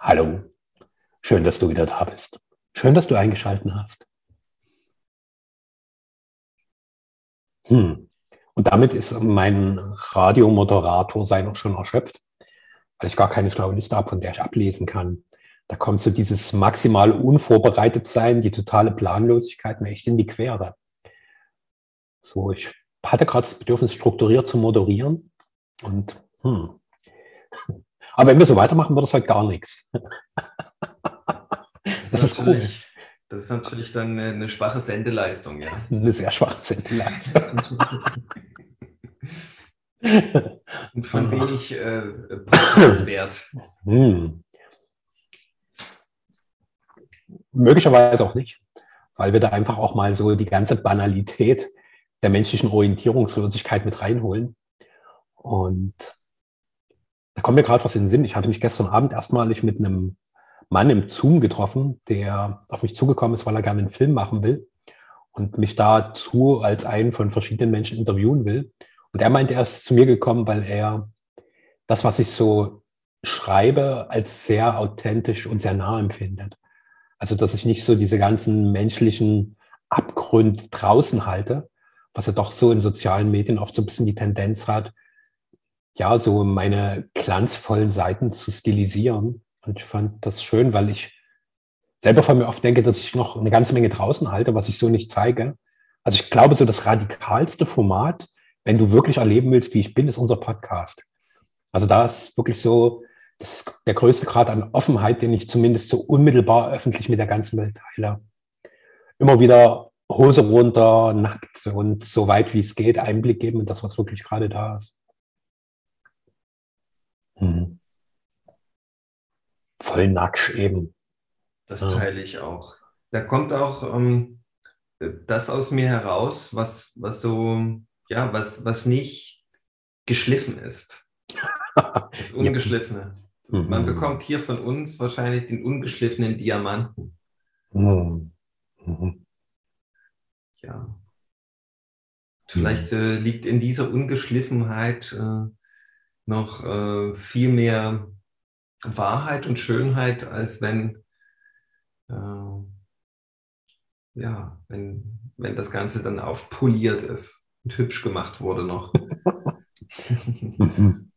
Hallo, schön, dass du wieder da bist. Schön, dass du eingeschaltet hast. Hm. Und damit ist mein Radiomoderator sein auch schon erschöpft, weil ich gar keine schlaue Liste habe, von der ich ablesen kann. Da kommt so dieses maximal unvorbereitet sein, die totale Planlosigkeit mir echt in die Quere. So, ich hatte gerade das Bedürfnis, strukturiert zu moderieren. Und hm. Aber wenn wir so weitermachen, wird es halt gar nichts. Das, das ist cool. Das ist natürlich dann eine, eine, schwache Sendeleistung, ja. Eine sehr schwache Sendeleistung. Und von wenig äh, Podcast-Wert. Hm. Möglicherweise auch nicht, weil wir da einfach auch mal so die ganze Banalität der menschlichen Orientierungslosigkeit mit reinholen. Und da kommt mir gerade was in den Sinn. Ich hatte mich gestern Abend erstmalig mit einem Mann im Zoom getroffen, der auf mich zugekommen ist, weil er gerne einen Film machen will und mich dazu als einen von verschiedenen Menschen interviewen will. Und er meinte, er ist zu mir gekommen, weil er das, was ich so schreibe, als sehr authentisch und sehr nah empfindet. Also, dass ich nicht so diese ganzen menschlichen Abgründe draußen halte, was ja doch so in sozialen Medien oft so ein bisschen die Tendenz hat, ja, so meine glanzvollen Seiten zu stilisieren. Und ich fand das schön, weil ich selber von mir oft denke, dass ich noch eine ganze Menge draußen halte, was ich so nicht zeige. Also ich glaube, so das radikalste Format, wenn du wirklich erleben willst, wie ich bin, ist unser Podcast. Also da ist wirklich so das, der größte Grad an Offenheit, den ich zumindest so unmittelbar öffentlich mit der ganzen Welt teile. Immer wieder Hose runter, nackt und so weit wie es geht Einblick geben in das, was wirklich gerade da ist. Mhm. Voll nackt eben. Das ja. teile ich auch. Da kommt auch ähm, das aus mir heraus, was, was so, ja, was, was nicht geschliffen ist. Das Ungeschliffene. Ja. Man mhm. bekommt hier von uns wahrscheinlich den ungeschliffenen Diamanten. Mhm. Mhm. Ja. Vielleicht äh, liegt in dieser Ungeschliffenheit äh, noch äh, viel mehr Wahrheit und Schönheit, als wenn, äh, ja, wenn, wenn das Ganze dann aufpoliert ist und hübsch gemacht wurde noch.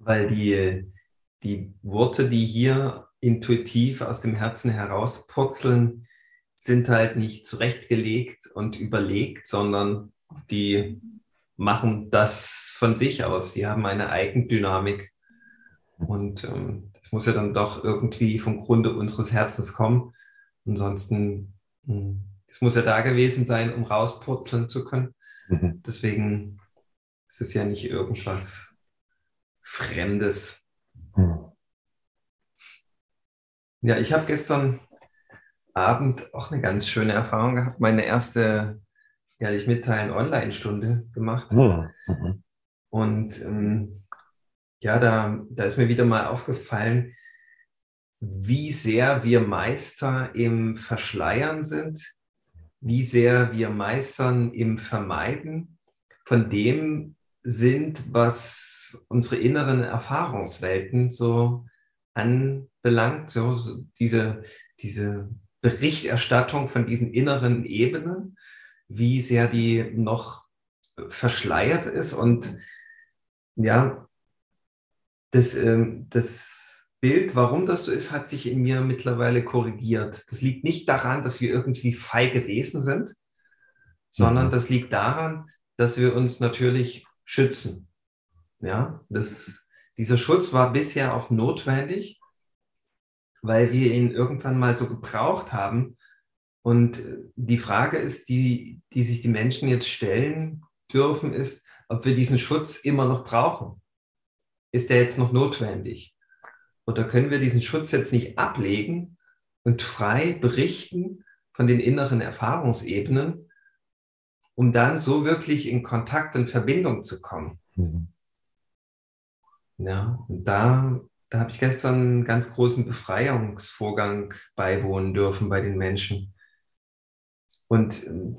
Weil die, die Worte, die hier intuitiv aus dem Herzen herauspurzeln, sind halt nicht zurechtgelegt und überlegt, sondern die machen das von sich aus. Sie haben eine Eigendynamik. Und ähm, das muss ja dann doch irgendwie vom Grunde unseres Herzens kommen. Ansonsten, hm, es muss ja da gewesen sein, um rauspurzeln zu können. Mhm. Deswegen ist es ja nicht irgendwas Fremdes. Mhm. Ja, ich habe gestern Abend auch eine ganz schöne Erfahrung gehabt. Meine erste ehrlich mitteilen, Online-Stunde gemacht. Hm, mhm. Und ähm, ja, da, da ist mir wieder mal aufgefallen, wie sehr wir Meister im Verschleiern sind, wie sehr wir Meistern im Vermeiden von dem sind, was unsere inneren Erfahrungswelten so anbelangt, so, so diese, diese Berichterstattung von diesen inneren Ebenen wie sehr die noch verschleiert ist. Und ja, das, ähm, das Bild, warum das so ist, hat sich in mir mittlerweile korrigiert. Das liegt nicht daran, dass wir irgendwie feige Wesen sind, sondern mhm. das liegt daran, dass wir uns natürlich schützen. Ja, das, dieser Schutz war bisher auch notwendig, weil wir ihn irgendwann mal so gebraucht haben, und die Frage ist, die, die sich die Menschen jetzt stellen dürfen, ist, ob wir diesen Schutz immer noch brauchen. Ist der jetzt noch notwendig? Oder können wir diesen Schutz jetzt nicht ablegen und frei berichten von den inneren Erfahrungsebenen, um dann so wirklich in Kontakt und Verbindung zu kommen? Mhm. Ja, und da, da habe ich gestern einen ganz großen Befreiungsvorgang beiwohnen dürfen bei den Menschen. Und ähm,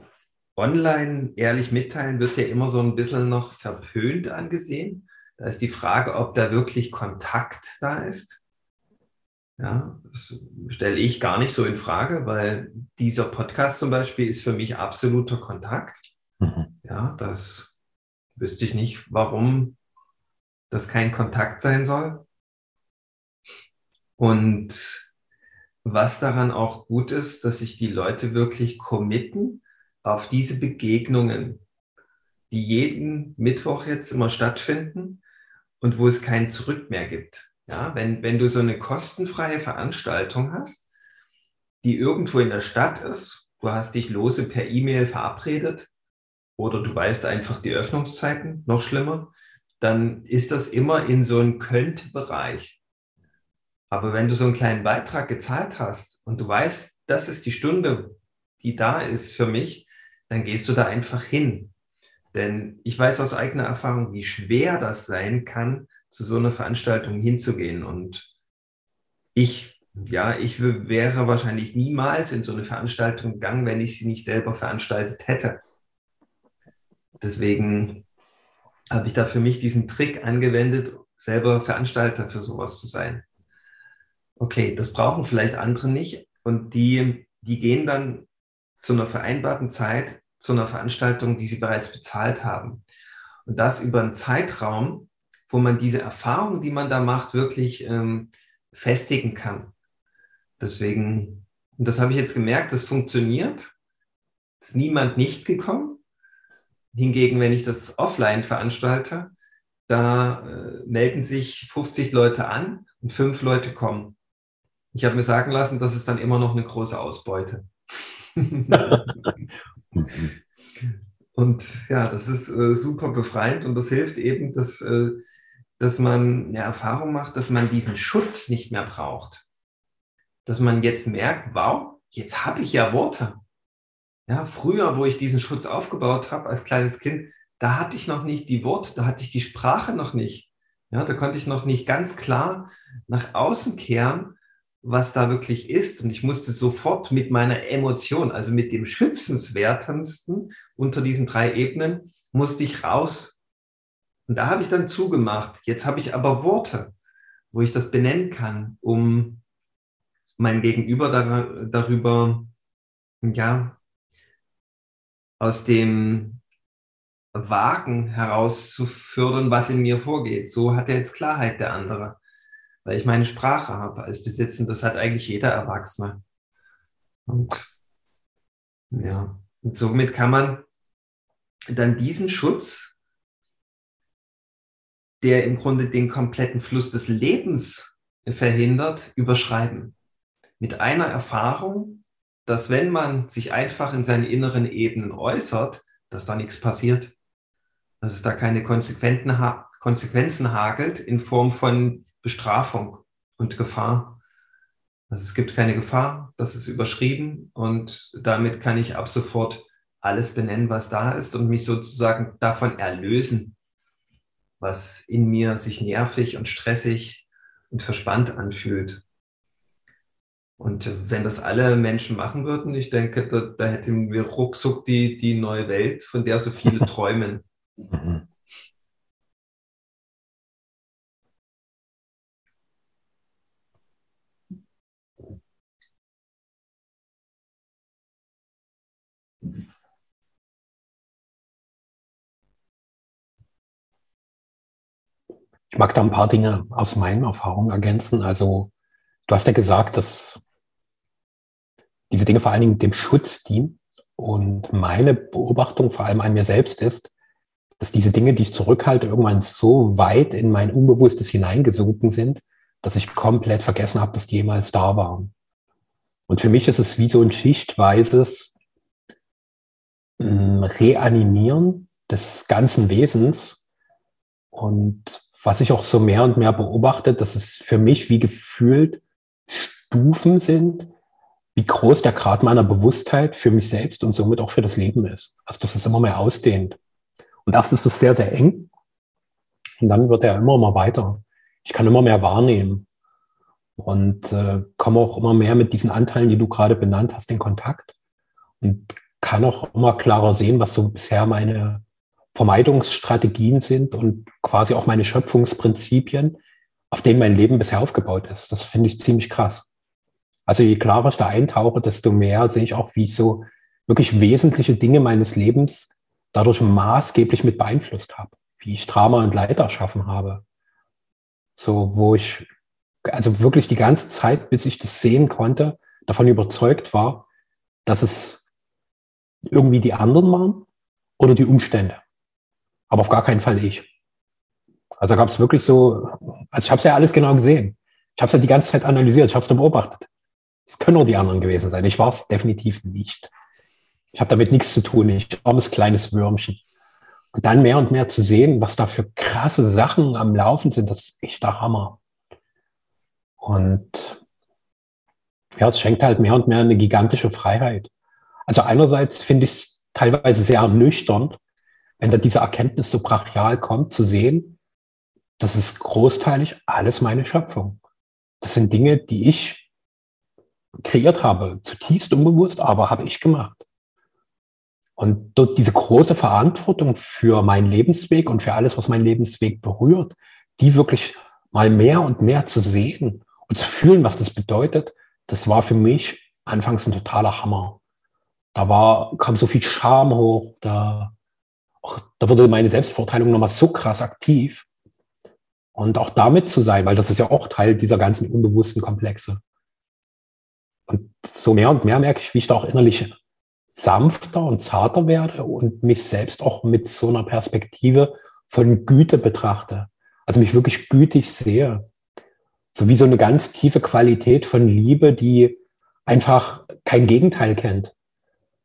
online ehrlich mitteilen wird ja immer so ein bisschen noch verpönt angesehen. Da ist die Frage, ob da wirklich Kontakt da ist. Ja, das stelle ich gar nicht so in Frage, weil dieser Podcast zum Beispiel ist für mich absoluter Kontakt. Mhm. Ja, das wüsste ich nicht, warum das kein Kontakt sein soll. Und was daran auch gut ist, dass sich die Leute wirklich committen auf diese Begegnungen, die jeden Mittwoch jetzt immer stattfinden und wo es kein Zurück mehr gibt. Ja, wenn, wenn du so eine kostenfreie Veranstaltung hast, die irgendwo in der Stadt ist, du hast dich lose per E-Mail verabredet oder du weißt einfach die Öffnungszeiten, noch schlimmer, dann ist das immer in so einem Könnt-Bereich. Aber wenn du so einen kleinen Beitrag gezahlt hast und du weißt, das ist die Stunde, die da ist für mich, dann gehst du da einfach hin. Denn ich weiß aus eigener Erfahrung, wie schwer das sein kann, zu so einer Veranstaltung hinzugehen. Und ich, ja, ich wäre wahrscheinlich niemals in so eine Veranstaltung gegangen, wenn ich sie nicht selber veranstaltet hätte. Deswegen habe ich da für mich diesen Trick angewendet, selber Veranstalter für sowas zu sein. Okay, das brauchen vielleicht andere nicht und die, die gehen dann zu einer vereinbarten Zeit zu einer Veranstaltung, die sie bereits bezahlt haben. Und das über einen Zeitraum, wo man diese Erfahrung, die man da macht, wirklich ähm, festigen kann. Deswegen, und das habe ich jetzt gemerkt, das funktioniert. Es ist niemand nicht gekommen. Hingegen, wenn ich das offline veranstalte, da äh, melden sich 50 Leute an und fünf Leute kommen. Ich habe mir sagen lassen, das ist dann immer noch eine große Ausbeute. und ja, das ist äh, super befreiend und das hilft eben, dass, äh, dass man eine Erfahrung macht, dass man diesen Schutz nicht mehr braucht. Dass man jetzt merkt, wow, jetzt habe ich ja Worte. Ja, früher, wo ich diesen Schutz aufgebaut habe als kleines Kind, da hatte ich noch nicht die Worte, da hatte ich die Sprache noch nicht. Ja, da konnte ich noch nicht ganz klar nach außen kehren was da wirklich ist. Und ich musste sofort mit meiner Emotion, also mit dem schützenswertesten unter diesen drei Ebenen, musste ich raus. Und da habe ich dann zugemacht. Jetzt habe ich aber Worte, wo ich das benennen kann, um mein Gegenüber dar darüber, ja, aus dem Wagen herauszufördern, was in mir vorgeht. So hat er jetzt Klarheit, der andere weil ich meine Sprache habe als Besitz und das hat eigentlich jeder Erwachsene. Und ja, und somit kann man dann diesen Schutz, der im Grunde den kompletten Fluss des Lebens verhindert, überschreiben. Mit einer Erfahrung, dass wenn man sich einfach in seine inneren Ebenen äußert, dass da nichts passiert. Dass es da keine Konsequenzen hagelt in Form von Bestrafung und Gefahr. Also es gibt keine Gefahr, das ist überschrieben und damit kann ich ab sofort alles benennen, was da ist und mich sozusagen davon erlösen, was in mir sich nervig und stressig und verspannt anfühlt. Und wenn das alle Menschen machen würden, ich denke, da, da hätten wir ruckzuck die, die neue Welt, von der so viele träumen. Ich mag da ein paar Dinge aus meinen Erfahrungen ergänzen. Also du hast ja gesagt, dass diese Dinge vor allen Dingen dem Schutz dienen. Und meine Beobachtung vor allem an mir selbst ist, dass diese Dinge, die ich zurückhalte, irgendwann so weit in mein Unbewusstes hineingesunken sind, dass ich komplett vergessen habe, dass die jemals da waren. Und für mich ist es wie so ein schichtweises mm, Reanimieren des ganzen Wesens. Und was ich auch so mehr und mehr beobachte, dass es für mich wie gefühlt Stufen sind, wie groß der Grad meiner Bewusstheit für mich selbst und somit auch für das Leben ist. Also dass es immer mehr ausdehnt. Und erst ist es sehr, sehr eng. Und dann wird er immer, immer weiter. Ich kann immer mehr wahrnehmen und äh, komme auch immer mehr mit diesen Anteilen, die du gerade benannt hast, in Kontakt und kann auch immer klarer sehen, was so bisher meine Vermeidungsstrategien sind und quasi auch meine Schöpfungsprinzipien, auf denen mein Leben bisher aufgebaut ist. Das finde ich ziemlich krass. Also je klarer ich da eintauche, desto mehr sehe ich auch, wie ich so wirklich wesentliche Dinge meines Lebens dadurch maßgeblich mit beeinflusst habe, wie ich Drama und Leid erschaffen habe. So, wo ich also wirklich die ganze Zeit, bis ich das sehen konnte, davon überzeugt war, dass es irgendwie die anderen waren oder die Umstände. Aber auf gar keinen Fall ich. Also gab es wirklich so, also ich habe es ja alles genau gesehen. Ich habe es ja die ganze Zeit analysiert, ich habe es beobachtet. Es können nur die anderen gewesen sein. Ich war es definitiv nicht. Ich habe damit nichts zu tun. Ich armes kleines Würmchen. Und dann mehr und mehr zu sehen, was da für krasse Sachen am Laufen sind, das ist echt der Hammer. Und ja, es schenkt halt mehr und mehr eine gigantische Freiheit. Also einerseits finde ich es teilweise sehr ernüchternd, wenn da diese Erkenntnis so brachial kommt, zu sehen, das ist großteilig alles meine Schöpfung. Das sind Dinge, die ich kreiert habe, zutiefst unbewusst, aber habe ich gemacht. Und dort diese große Verantwortung für meinen Lebensweg und für alles, was meinen Lebensweg berührt, die wirklich mal mehr und mehr zu sehen und zu fühlen, was das bedeutet, das war für mich anfangs ein totaler Hammer. Da war, kam so viel Scham hoch, da, auch, da wurde meine Selbstverteilung nochmal so krass aktiv. Und auch damit zu sein, weil das ist ja auch Teil dieser ganzen unbewussten Komplexe. Und so mehr und mehr merke ich, wie ich da auch innerlich sanfter und zarter werde und mich selbst auch mit so einer Perspektive von Güte betrachte. Also mich wirklich gütig sehe. So wie so eine ganz tiefe Qualität von Liebe, die einfach kein Gegenteil kennt.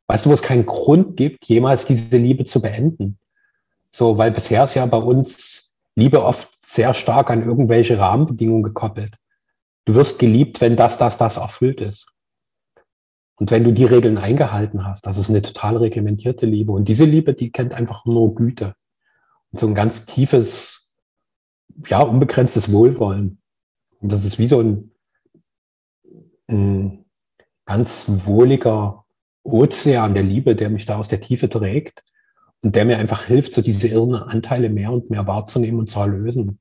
Weißt du, wo es keinen Grund gibt, jemals diese Liebe zu beenden? So, weil bisher ist ja bei uns Liebe oft sehr stark an irgendwelche Rahmenbedingungen gekoppelt. Du wirst geliebt, wenn das, das, das erfüllt ist. Und wenn du die Regeln eingehalten hast, das ist eine total reglementierte Liebe. Und diese Liebe, die kennt einfach nur Güte. Und so ein ganz tiefes, ja, unbegrenztes Wohlwollen. Und das ist wie so ein, ein ganz wohliger Ozean der Liebe, der mich da aus der Tiefe trägt und der mir einfach hilft, so diese irren Anteile mehr und mehr wahrzunehmen und zu erlösen.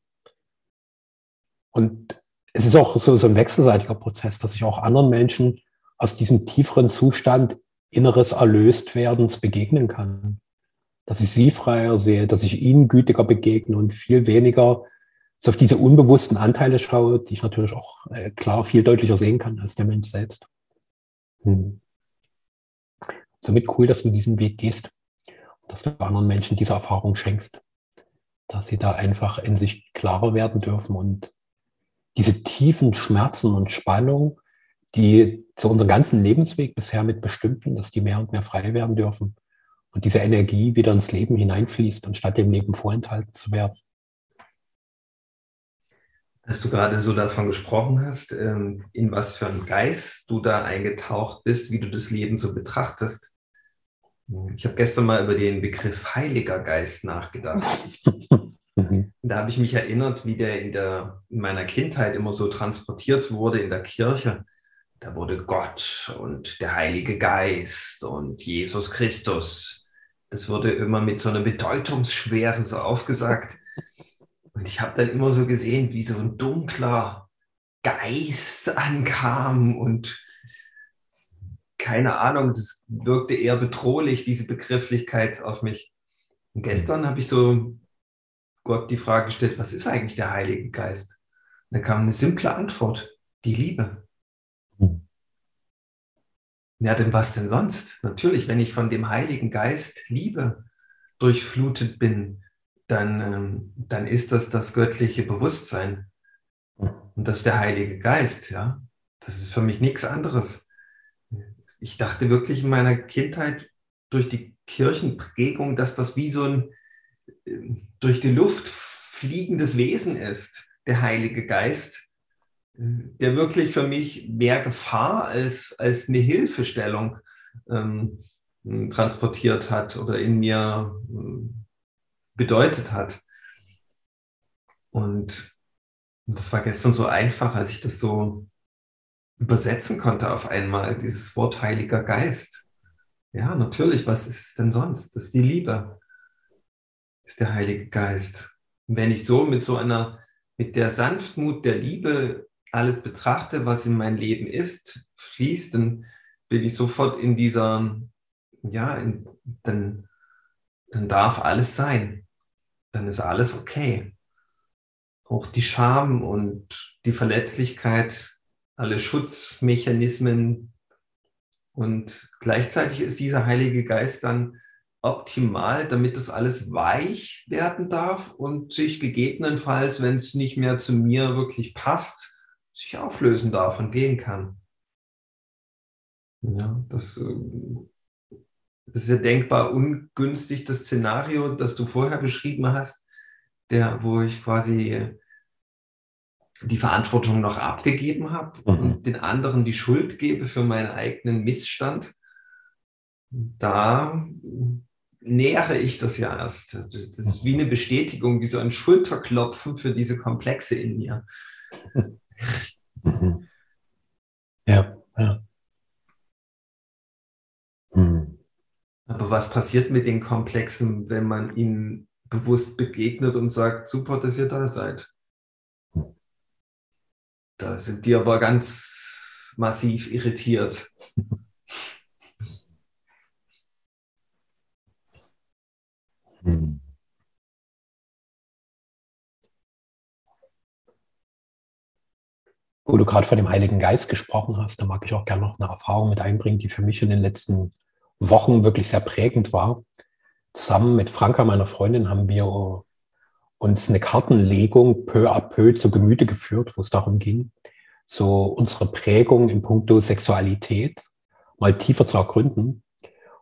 Und es ist auch so, so ein wechselseitiger Prozess, dass ich auch anderen Menschen aus diesem tieferen Zustand inneres Erlöstwerdens begegnen kann. Dass ich sie freier sehe, dass ich ihnen gütiger begegne und viel weniger so auf diese unbewussten Anteile schaue, die ich natürlich auch äh, klar viel deutlicher sehen kann als der Mensch selbst. Hm. Somit cool, dass du diesen Weg gehst, dass du anderen Menschen diese Erfahrung schenkst, dass sie da einfach in sich klarer werden dürfen und diese tiefen Schmerzen und Spannung, die zu unserem ganzen Lebensweg bisher mit bestimmten, dass die mehr und mehr frei werden dürfen und diese Energie wieder ins Leben hineinfließt, anstatt dem Leben vorenthalten zu werden. Dass du gerade so davon gesprochen hast, ähm, in was für einen Geist du da eingetaucht bist, wie du das Leben so betrachtest. Ich habe gestern mal über den Begriff Heiliger Geist nachgedacht. Mhm. Da habe ich mich erinnert, wie der in, der in meiner Kindheit immer so transportiert wurde in der Kirche. Da wurde Gott und der Heilige Geist und Jesus Christus. Das wurde immer mit so einer Bedeutungsschwere so aufgesagt. Und ich habe dann immer so gesehen, wie so ein dunkler Geist ankam und keine Ahnung, das wirkte eher bedrohlich, diese Begrifflichkeit auf mich. Und gestern habe ich so Gott die Frage gestellt, was ist eigentlich der Heilige Geist? Und da kam eine simple Antwort, die Liebe. Ja, denn was denn sonst? Natürlich, wenn ich von dem Heiligen Geist Liebe durchflutet bin, dann, ähm, dann ist das das göttliche Bewusstsein. Und das ist der Heilige Geist, ja. Das ist für mich nichts anderes. Ich dachte wirklich in meiner Kindheit durch die Kirchenprägung, dass das wie so ein ähm, durch die Luft fliegendes Wesen ist, der Heilige Geist, der wirklich für mich mehr Gefahr als, als eine Hilfestellung ähm, transportiert hat oder in mir äh, bedeutet hat. Und das war gestern so einfach, als ich das so übersetzen konnte auf einmal, dieses Wort Heiliger Geist. Ja, natürlich, was ist es denn sonst? Das ist die Liebe. ist der Heilige Geist. Und wenn ich so mit so einer, mit der Sanftmut der Liebe alles betrachte, was in mein Leben ist, fließt, dann bin ich sofort in dieser, ja, in, dann, dann darf alles sein. Dann ist alles okay. Auch die Scham und die Verletzlichkeit, alle Schutzmechanismen. Und gleichzeitig ist dieser Heilige Geist dann optimal, damit das alles weich werden darf und sich gegebenenfalls, wenn es nicht mehr zu mir wirklich passt, sich auflösen darf und gehen kann. Ja, das, ähm, das ist ja denkbar ungünstig, das Szenario, das du vorher beschrieben hast, der, wo ich quasi die Verantwortung noch abgegeben habe mhm. und den anderen die Schuld gebe für meinen eigenen Missstand. Da nähere ich das ja erst. Das ist wie eine Bestätigung, wie so ein Schulterklopfen für diese Komplexe in mir. Mhm. Ja, ja. Mhm. Aber was passiert mit den Komplexen, wenn man ihnen bewusst begegnet und sagt, super, dass ihr da seid? Da sind die aber ganz massiv irritiert. Wo du gerade von dem Heiligen Geist gesprochen hast, da mag ich auch gerne noch eine Erfahrung mit einbringen, die für mich in den letzten Wochen wirklich sehr prägend war. Zusammen mit Franka, meiner Freundin, haben wir uns eine Kartenlegung peu à peu zu Gemüte geführt, wo es darum ging, so unsere Prägung im Punkto Sexualität mal tiefer zu ergründen.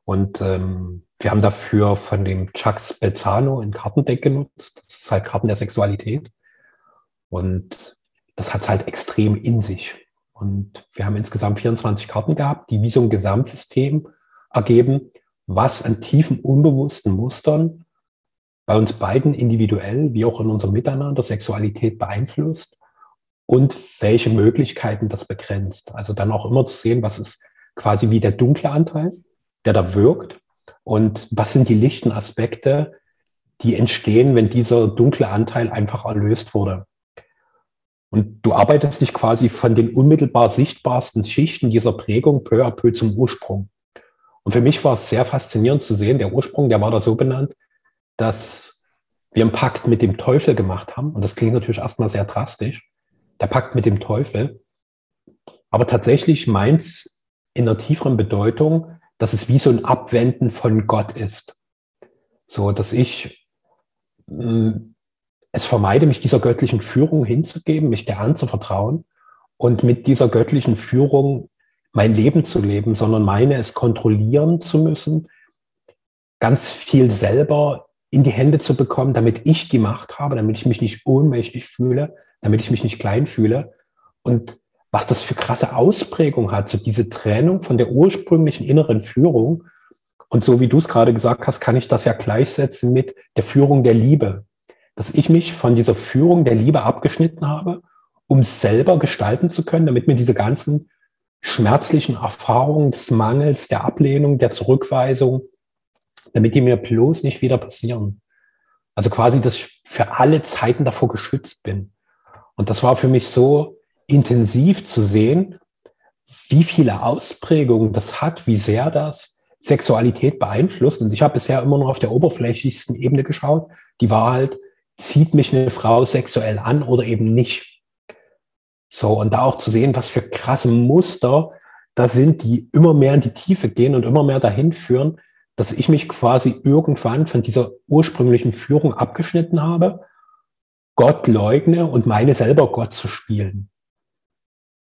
Und ähm, wir haben dafür von dem Chuck Spezzano ein Kartendeck genutzt. Das ist halt Karten der Sexualität. Und das hat halt extrem in sich. Und wir haben insgesamt 24 Karten gehabt, die wie so ein Gesamtsystem ergeben, was an tiefen unbewussten Mustern bei uns beiden individuell wie auch in unserem Miteinander Sexualität beeinflusst und welche Möglichkeiten das begrenzt. Also dann auch immer zu sehen, was ist quasi wie der dunkle Anteil, der da wirkt und was sind die lichten Aspekte, die entstehen, wenn dieser dunkle Anteil einfach erlöst wurde. Und du arbeitest dich quasi von den unmittelbar sichtbarsten Schichten dieser Prägung peu à peu zum Ursprung. Und für mich war es sehr faszinierend zu sehen, der Ursprung, der war da so benannt, dass wir einen Pakt mit dem Teufel gemacht haben. Und das klingt natürlich erstmal sehr drastisch. Der Pakt mit dem Teufel. Aber tatsächlich meint es in einer tieferen Bedeutung, dass es wie so ein Abwenden von Gott ist. So, dass ich mh, mm, es vermeide, mich dieser göttlichen Führung hinzugeben, mich der anzuvertrauen und mit dieser göttlichen Führung mein Leben zu leben, sondern meine, es kontrollieren zu müssen, ganz viel selber in die Hände zu bekommen, damit ich die Macht habe, damit ich mich nicht ohnmächtig fühle, damit ich mich nicht klein fühle. Und was das für krasse Ausprägung hat, so diese Trennung von der ursprünglichen inneren Führung. Und so wie du es gerade gesagt hast, kann ich das ja gleichsetzen mit der Führung der Liebe. Dass ich mich von dieser Führung der Liebe abgeschnitten habe, um selber gestalten zu können, damit mir diese ganzen schmerzlichen Erfahrungen des Mangels, der Ablehnung, der Zurückweisung, damit die mir bloß nicht wieder passieren. Also quasi, dass ich für alle Zeiten davor geschützt bin. Und das war für mich so intensiv zu sehen, wie viele Ausprägungen das hat, wie sehr das Sexualität beeinflusst. Und ich habe bisher immer nur auf der oberflächlichsten Ebene geschaut. Die war halt, zieht mich eine Frau sexuell an oder eben nicht. So, und da auch zu sehen, was für krasse Muster da sind, die immer mehr in die Tiefe gehen und immer mehr dahin führen, dass ich mich quasi irgendwann von dieser ursprünglichen Führung abgeschnitten habe, Gott leugne und meine selber Gott zu spielen.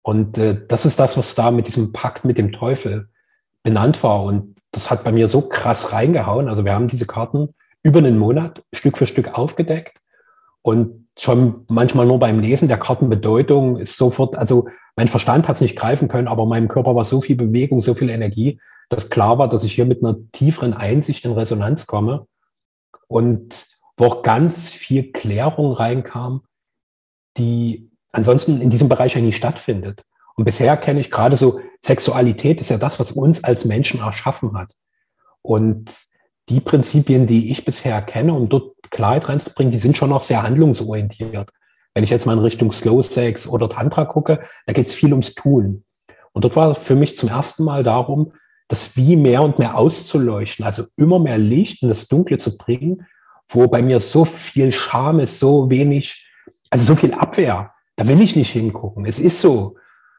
Und äh, das ist das, was da mit diesem Pakt mit dem Teufel benannt war. Und das hat bei mir so krass reingehauen. Also wir haben diese Karten über einen Monat Stück für Stück aufgedeckt und schon manchmal nur beim Lesen der Kartenbedeutung ist sofort, also mein Verstand hat es nicht greifen können, aber meinem Körper war so viel Bewegung, so viel Energie, dass klar war, dass ich hier mit einer tieferen Einsicht in Resonanz komme und wo auch ganz viel Klärung reinkam, die ansonsten in diesem Bereich ja nie stattfindet. Und bisher kenne ich gerade so, Sexualität ist ja das, was uns als Menschen erschaffen hat. Und die Prinzipien, die ich bisher kenne, um dort Klarheit reinzubringen, die sind schon noch sehr handlungsorientiert. Wenn ich jetzt mal in Richtung Slow Sex oder Tantra gucke, da geht es viel ums Tun. Und dort war für mich zum ersten Mal darum, das Wie mehr und mehr auszuleuchten, also immer mehr Licht in das Dunkle zu bringen, wo bei mir so viel Scham ist, so wenig, also so viel Abwehr. Da will ich nicht hingucken. Es ist so.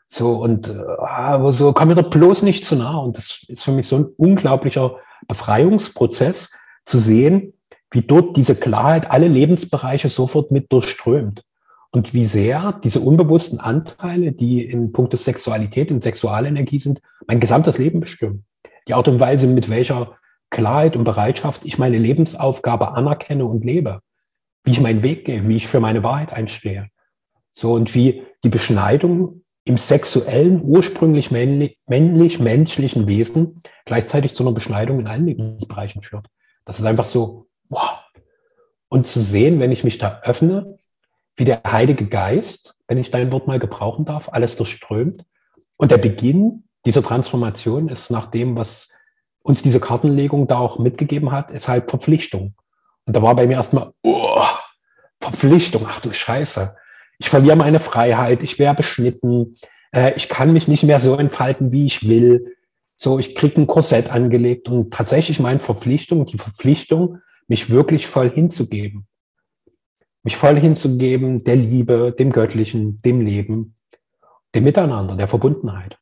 So und äh, so komm mir doch bloß nicht zu nah. Und das ist für mich so ein unglaublicher Befreiungsprozess zu sehen, wie dort diese Klarheit alle Lebensbereiche sofort mit durchströmt. Und wie sehr diese unbewussten Anteile, die in puncto Sexualität und Sexualenergie sind, mein gesamtes Leben bestimmen. Die Art und Weise, mit welcher Klarheit und Bereitschaft ich meine Lebensaufgabe anerkenne und lebe. Wie ich meinen Weg gehe, wie ich für meine Wahrheit einstehe. So und wie die Beschneidung im sexuellen, ursprünglich männlich-menschlichen Wesen gleichzeitig zu einer Beschneidung in allen Lebensbereichen führt. Das ist einfach so, wow. Und zu sehen, wenn ich mich da öffne, wie der Heilige Geist, wenn ich dein Wort mal gebrauchen darf, alles durchströmt. Und der Beginn dieser Transformation ist nach dem, was uns diese Kartenlegung da auch mitgegeben hat, ist halt Verpflichtung. Und da war bei mir erstmal, oh, Verpflichtung, ach du Scheiße ich verliere meine Freiheit, ich werde beschnitten, äh, ich kann mich nicht mehr so entfalten, wie ich will. So, ich kriege ein Korsett angelegt und tatsächlich meine Verpflichtung, die Verpflichtung, mich wirklich voll hinzugeben. Mich voll hinzugeben der Liebe, dem Göttlichen, dem Leben, dem Miteinander, der Verbundenheit.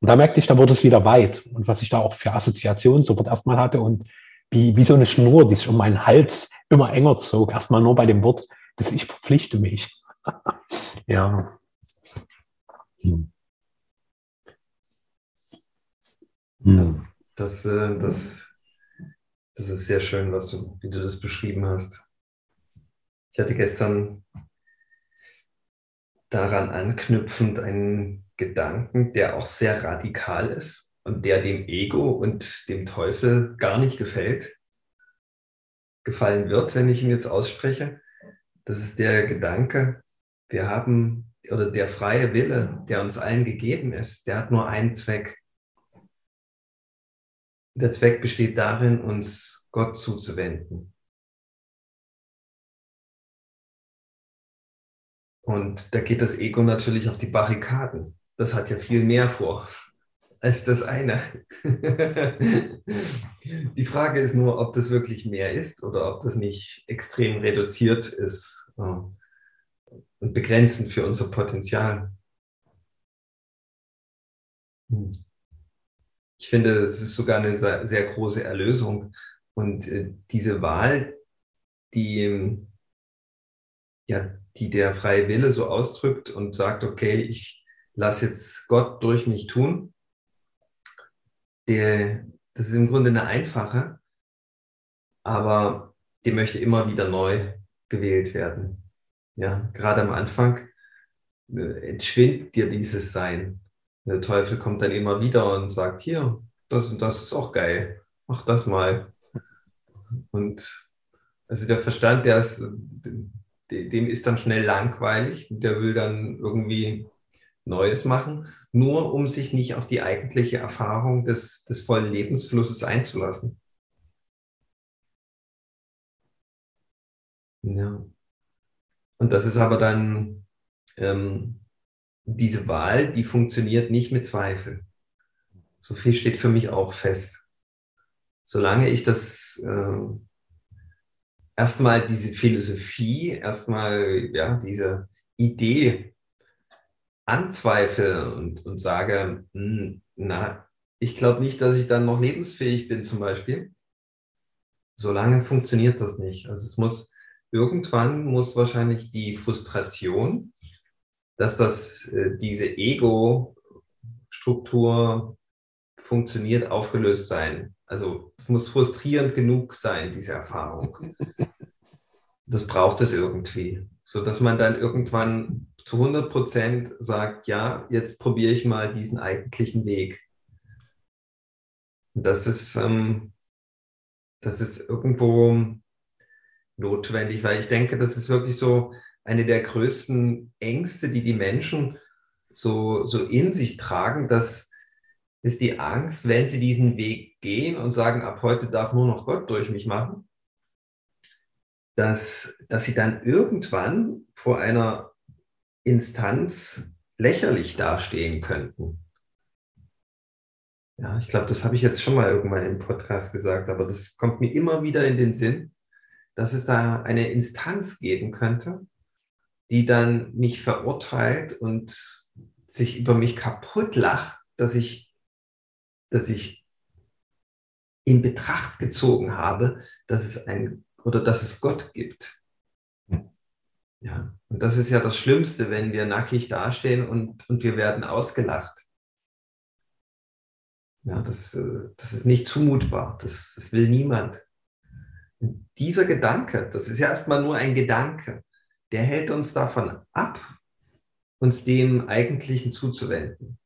Und da merkte ich, da wurde es wieder weit. Und was ich da auch für Assoziationen sofort erstmal hatte und wie, wie so eine Schnur, die sich um meinen Hals immer enger zog. Erstmal nur bei dem Wort, dass ich verpflichte mich ja. Hm. Hm. Das, äh, das, das ist sehr schön, was du, wie du das beschrieben hast. Ich hatte gestern daran anknüpfend einen Gedanken, der auch sehr radikal ist und der dem Ego und dem Teufel gar nicht gefällt, gefallen wird, wenn ich ihn jetzt ausspreche. Das ist der Gedanke, wir haben, oder der freie Wille, der uns allen gegeben ist, der hat nur einen Zweck. Der Zweck besteht darin, uns Gott zuzuwenden. Und da geht das Ego natürlich auf die Barrikaden. Das hat ja viel mehr vor als das eine. die Frage ist nur, ob das wirklich mehr ist oder ob das nicht extrem reduziert ist und begrenzend für unser Potenzial. Hm. Ich finde, es ist sogar eine sehr große Erlösung. Und äh, diese Wahl, die, ja, die der freie Wille so ausdrückt und sagt, okay, ich lasse jetzt Gott durch mich tun, der, das ist im Grunde eine einfache, aber die möchte immer wieder neu gewählt werden. Ja, gerade am Anfang äh, entschwindet dir dieses Sein. Der Teufel kommt dann immer wieder und sagt, hier, das und das ist auch geil, mach das mal. Und also der Verstand, der ist, dem ist dann schnell langweilig, der will dann irgendwie Neues machen, nur um sich nicht auf die eigentliche Erfahrung des, des vollen Lebensflusses einzulassen. Ja. Und das ist aber dann ähm, diese Wahl, die funktioniert nicht mit Zweifel. So viel steht für mich auch fest. Solange ich das äh, erstmal diese Philosophie, erstmal ja, diese Idee anzweifle und, und sage, hm, na, ich glaube nicht, dass ich dann noch lebensfähig bin zum Beispiel, solange funktioniert das nicht. Also es muss irgendwann muss wahrscheinlich die Frustration, dass das, äh, diese Ego-Struktur funktioniert, aufgelöst sein. Also es muss frustrierend genug sein, diese Erfahrung. Das braucht es irgendwie, sodass man dann irgendwann zu 100 Prozent sagt, ja, jetzt probiere ich mal diesen eigentlichen Weg. Das ist, ähm, das ist irgendwo notwendig, weil ich denke, das ist wirklich so eine der größten Ängste, die die Menschen so, so in sich tragen, das ist die Angst, wenn sie diesen Weg gehen und sagen, ab heute darf nur noch Gott durch mich machen, dass, dass sie dann irgendwann vor einer Instanz lächerlich dastehen könnten. Ja, ich glaube, das habe ich jetzt schon mal irgendwann im Podcast gesagt, aber das kommt mir immer wieder in den Sinn, dass es da eine Instanz geben könnte, die dann mich verurteilt und sich über mich kaputt lacht, dass ich, dass ich in Betracht gezogen habe, dass es ein oder dass es Gott gibt. Ja, und das ist ja das Schlimmste, wenn wir nackig dastehen und, und wir werden ausgelacht. Ja, das, äh, das ist nicht zumutbar. Das, das will niemand. Und dieser Gedanke, das ist ja erstmal nur ein Gedanke, der hält uns davon ab, uns dem Eigentlichen zuzuwenden.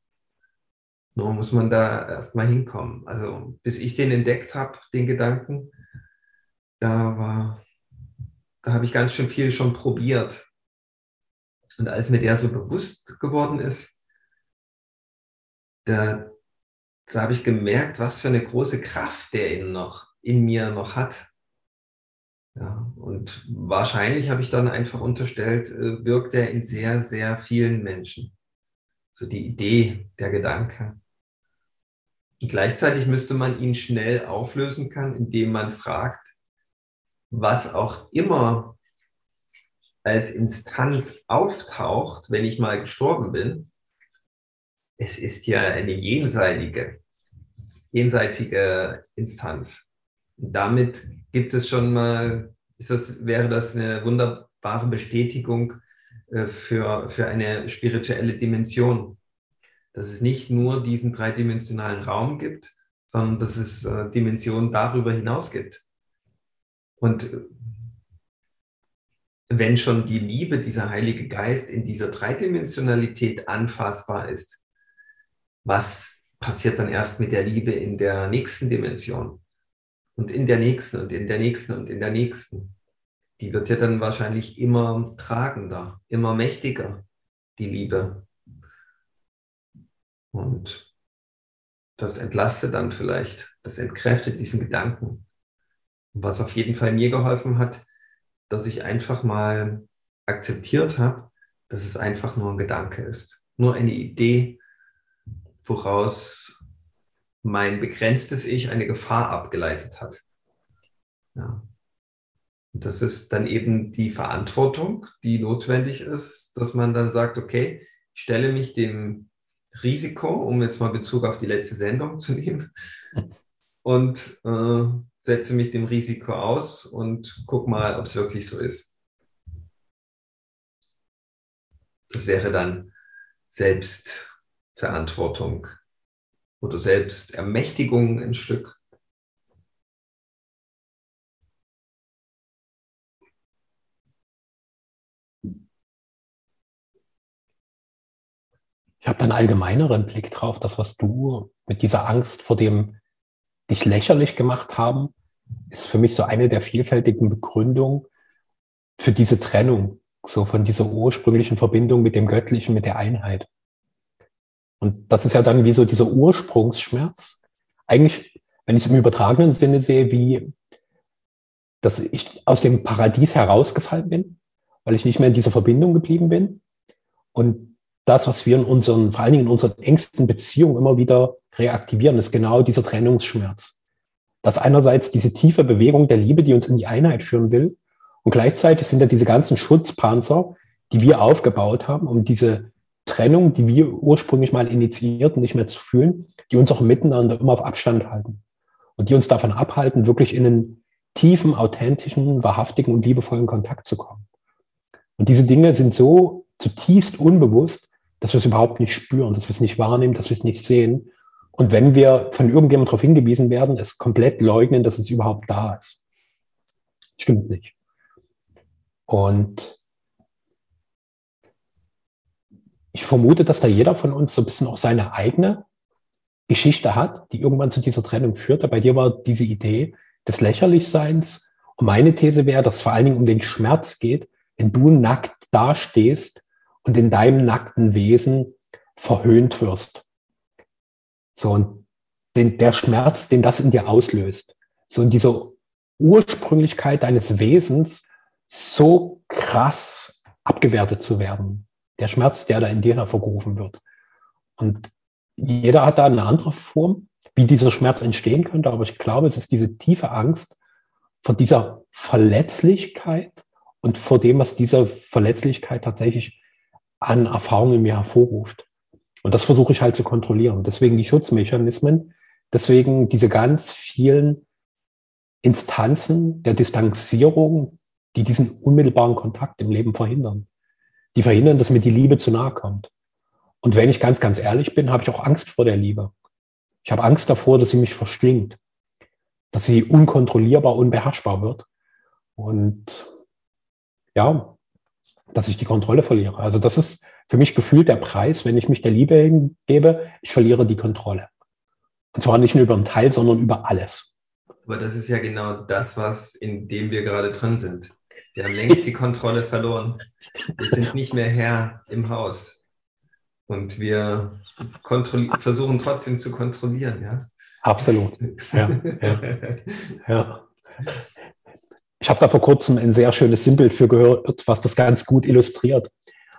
Nur muss man da erstmal hinkommen. Also bis ich den entdeckt habe, den Gedanken, da war, da habe ich ganz schön viel schon probiert. Und als mir der so bewusst geworden ist, da, da habe ich gemerkt, was für eine große Kraft der in, noch, in mir noch hat. Ja, und wahrscheinlich habe ich dann einfach unterstellt, äh, wirkt er in sehr, sehr vielen Menschen. So die Idee, der Gedanke. Und gleichzeitig müsste man ihn schnell auflösen können, indem man fragt, was auch immer als Instanz auftaucht, wenn ich mal gestorben bin. Es ist ja eine jenseitige, jenseitige Instanz. Und damit gibt es schon mal, das, wäre das eine wunderbare Bestätigung äh, für, für eine spirituelle Dimension. Dass es nicht nur diesen dreidimensionalen Raum gibt, sondern dass es äh, Dimensionen darüber hinaus gibt. Und äh, wenn schon die Liebe, dieser Heilige Geist in dieser Dreidimensionalität anfassbar ist, was passiert dann erst mit der Liebe in der nächsten Dimension? und in der nächsten und in der nächsten und in der nächsten. Die wird ja dann wahrscheinlich immer tragender, immer mächtiger, die Liebe. Und das entlastet dann vielleicht, das entkräftet diesen Gedanken. Was auf jeden Fall mir geholfen hat, dass ich einfach mal akzeptiert habe, dass es einfach nur ein Gedanke ist. Nur eine Idee, woraus mein begrenztes Ich eine Gefahr abgeleitet hat. Ja. Und das ist dann eben die Verantwortung, die notwendig ist, dass man dann sagt, okay, ich stelle mich dem Risiko, um jetzt mal Bezug auf die letzte Sendung zu nehmen, und äh, setze mich dem Risiko aus und guck mal, ob es wirklich so ist. Das wäre dann Selbstverantwortung oder Selbstermächtigung ein Stück. Ich habe einen allgemeineren Blick drauf, das, was du mit dieser Angst vor dem dich lächerlich gemacht haben, ist für mich so eine der vielfältigen Begründungen für diese Trennung, so von dieser ursprünglichen Verbindung mit dem Göttlichen, mit der Einheit. Und das ist ja dann wie so dieser Ursprungsschmerz. Eigentlich, wenn ich es im übertragenen Sinne sehe, wie, dass ich aus dem Paradies herausgefallen bin, weil ich nicht mehr in dieser Verbindung geblieben bin. Und das, was wir in unseren, vor allen Dingen in unseren engsten Beziehungen immer wieder reaktivieren, ist genau dieser Trennungsschmerz. Dass einerseits diese tiefe Bewegung der Liebe, die uns in die Einheit führen will, und gleichzeitig sind ja diese ganzen Schutzpanzer, die wir aufgebaut haben, um diese Trennung, die wir ursprünglich mal initiierten, nicht mehr zu fühlen, die uns auch miteinander immer auf Abstand halten und die uns davon abhalten, wirklich in einen tiefen, authentischen, wahrhaftigen und liebevollen Kontakt zu kommen. Und diese Dinge sind so zutiefst unbewusst, dass wir es überhaupt nicht spüren, dass wir es nicht wahrnehmen, dass wir es nicht sehen. Und wenn wir von irgendjemandem darauf hingewiesen werden, es komplett leugnen, dass es überhaupt da ist. Stimmt nicht. Und ich vermute, dass da jeder von uns so ein bisschen auch seine eigene Geschichte hat, die irgendwann zu dieser Trennung führte. Bei dir war diese Idee des Lächerlichseins. Und meine These wäre, dass es vor allen Dingen um den Schmerz geht, wenn du nackt dastehst und in deinem nackten Wesen verhöhnt wirst. So, und den, der Schmerz, den das in dir auslöst. So in dieser Ursprünglichkeit deines Wesens so krass abgewertet zu werden. Der Schmerz, der da in dir hervorgerufen wird. Und jeder hat da eine andere Form, wie dieser Schmerz entstehen könnte, aber ich glaube, es ist diese tiefe Angst vor dieser Verletzlichkeit und vor dem, was diese Verletzlichkeit tatsächlich an Erfahrungen in mir hervorruft. Und das versuche ich halt zu kontrollieren. Deswegen die Schutzmechanismen, deswegen diese ganz vielen Instanzen der Distanzierung, die diesen unmittelbaren Kontakt im Leben verhindern. Die verhindern, dass mir die Liebe zu nahe kommt. Und wenn ich ganz, ganz ehrlich bin, habe ich auch Angst vor der Liebe. Ich habe Angst davor, dass sie mich verschlingt, dass sie unkontrollierbar, unbeherrschbar wird. Und ja, dass ich die Kontrolle verliere. Also das ist für mich gefühlt der Preis, wenn ich mich der Liebe hingebe, ich verliere die Kontrolle. Und zwar nicht nur über einen Teil, sondern über alles. Aber das ist ja genau das, was in dem wir gerade drin sind. Wir haben längst die Kontrolle verloren. Wir sind nicht mehr Herr im Haus. Und wir versuchen trotzdem zu kontrollieren, ja. Absolut. Ja, ja, ja. Ich habe da vor kurzem ein sehr schönes Sinnbild für gehört, was das ganz gut illustriert.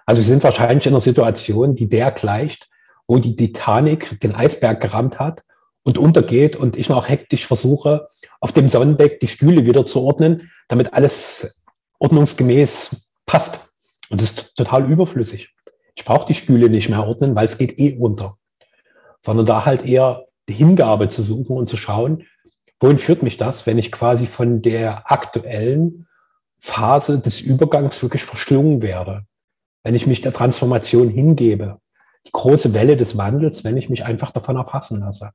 Also wir sind wahrscheinlich in einer Situation, die der gleicht, wo die Titanic den Eisberg gerammt hat und untergeht und ich noch hektisch versuche, auf dem Sonnendeck die Stühle wieder zu ordnen, damit alles ordnungsgemäß passt. Und das ist total überflüssig. Ich brauche die Stühle nicht mehr ordnen, weil es geht eh unter. Sondern da halt eher die Hingabe zu suchen und zu schauen, wohin führt mich das, wenn ich quasi von der aktuellen Phase des Übergangs wirklich verschlungen werde. Wenn ich mich der Transformation hingebe. Die große Welle des Wandels, wenn ich mich einfach davon erfassen lasse.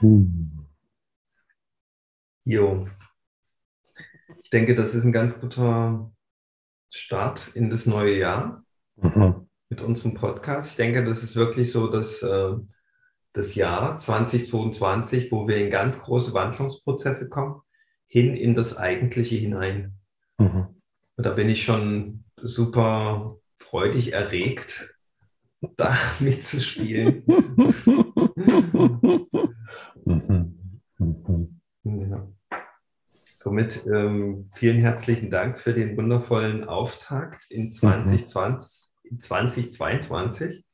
Hm. Jo, ich denke, das ist ein ganz guter Start in das neue Jahr mhm. mit unserem Podcast. Ich denke, das ist wirklich so dass, äh, das Jahr 2022, wo wir in ganz große Wandlungsprozesse kommen, hin in das Eigentliche hinein. Mhm. Und da bin ich schon super freudig erregt, da mitzuspielen. mhm. Mhm. Ja. Somit ähm, vielen herzlichen Dank für den wundervollen Auftakt in 2020, mhm. 2022.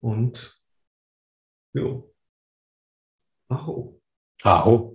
Und jo. Aho. 啊！好。